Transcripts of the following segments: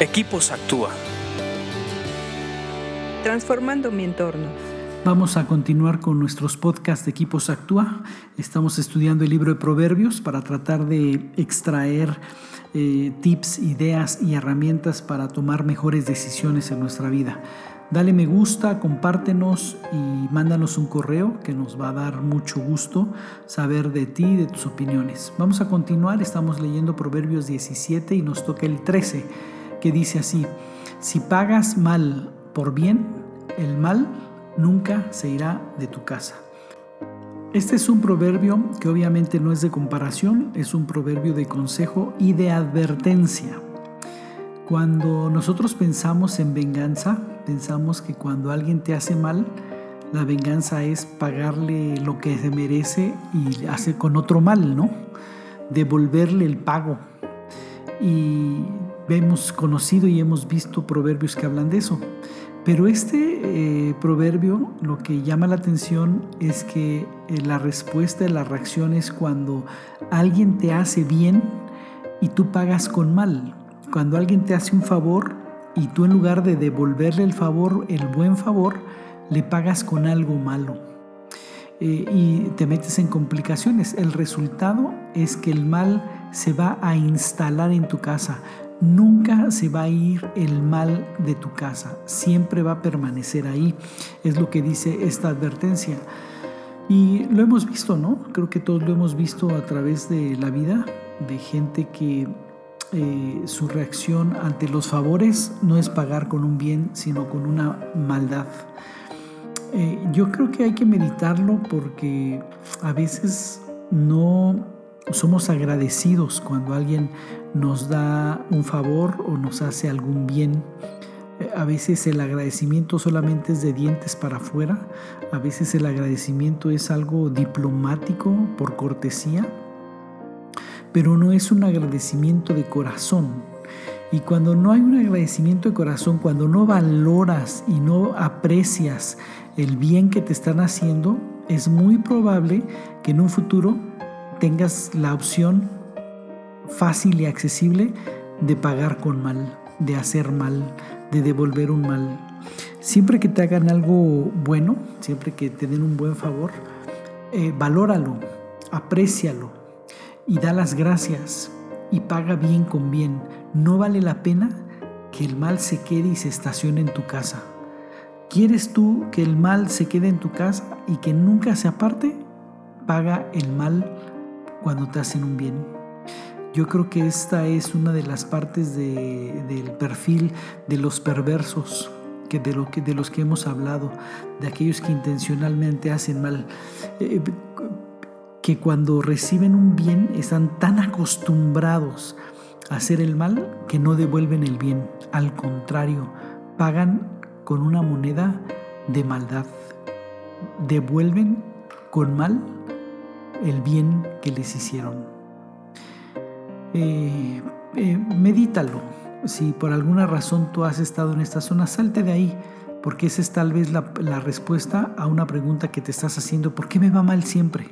Equipos Actúa. Transformando mi entorno. Vamos a continuar con nuestros podcasts de Equipos Actúa. Estamos estudiando el libro de Proverbios para tratar de extraer eh, tips, ideas y herramientas para tomar mejores decisiones en nuestra vida. Dale me gusta, compártenos y mándanos un correo que nos va a dar mucho gusto saber de ti y de tus opiniones. Vamos a continuar, estamos leyendo Proverbios 17 y nos toca el 13 que dice así, si pagas mal por bien, el mal nunca se irá de tu casa. Este es un proverbio que obviamente no es de comparación, es un proverbio de consejo y de advertencia. Cuando nosotros pensamos en venganza, pensamos que cuando alguien te hace mal, la venganza es pagarle lo que se merece y hace con otro mal, ¿no? Devolverle el pago. Y hemos conocido y hemos visto proverbios que hablan de eso. Pero este eh, proverbio lo que llama la atención es que eh, la respuesta, la reacción es cuando alguien te hace bien y tú pagas con mal. Cuando alguien te hace un favor y tú en lugar de devolverle el favor, el buen favor, le pagas con algo malo. Eh, y te metes en complicaciones. El resultado es que el mal se va a instalar en tu casa. Nunca se va a ir el mal de tu casa, siempre va a permanecer ahí. Es lo que dice esta advertencia. Y lo hemos visto, ¿no? Creo que todos lo hemos visto a través de la vida, de gente que eh, su reacción ante los favores no es pagar con un bien, sino con una maldad. Eh, yo creo que hay que meditarlo porque a veces no somos agradecidos cuando alguien nos da un favor o nos hace algún bien. Eh, a veces el agradecimiento solamente es de dientes para afuera, a veces el agradecimiento es algo diplomático por cortesía, pero no es un agradecimiento de corazón. Y cuando no hay un agradecimiento de corazón, cuando no valoras y no aprecias el bien que te están haciendo, es muy probable que en un futuro tengas la opción fácil y accesible de pagar con mal, de hacer mal, de devolver un mal. Siempre que te hagan algo bueno, siempre que te den un buen favor, eh, valóralo, aprécialo y da las gracias y paga bien con bien. No vale la pena que el mal se quede y se estacione en tu casa. ¿Quieres tú que el mal se quede en tu casa y que nunca se aparte? Paga el mal cuando te hacen un bien. Yo creo que esta es una de las partes del perfil de los perversos, que de, lo que, de los que hemos hablado, de aquellos que intencionalmente hacen mal, eh, que cuando reciben un bien están tan acostumbrados a hacer el mal que no devuelven el bien, al contrario, pagan con una moneda de maldad, devuelven con mal el bien que les hicieron. Eh, eh, medítalo. Si por alguna razón tú has estado en esta zona, salte de ahí, porque esa es tal vez la, respuesta a una pregunta que te estás haciendo, ¿por qué me va mal siempre?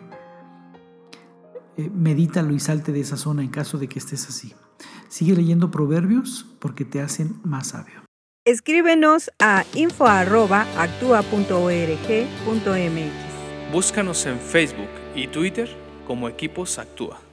Eh, medítalo y salte de esa zona en caso de que estés así. Sigue leyendo proverbios porque te hacen más sabio. Escríbenos a info.actua.org.mx. Búscanos en Facebook y Twitter como Equipos Actúa.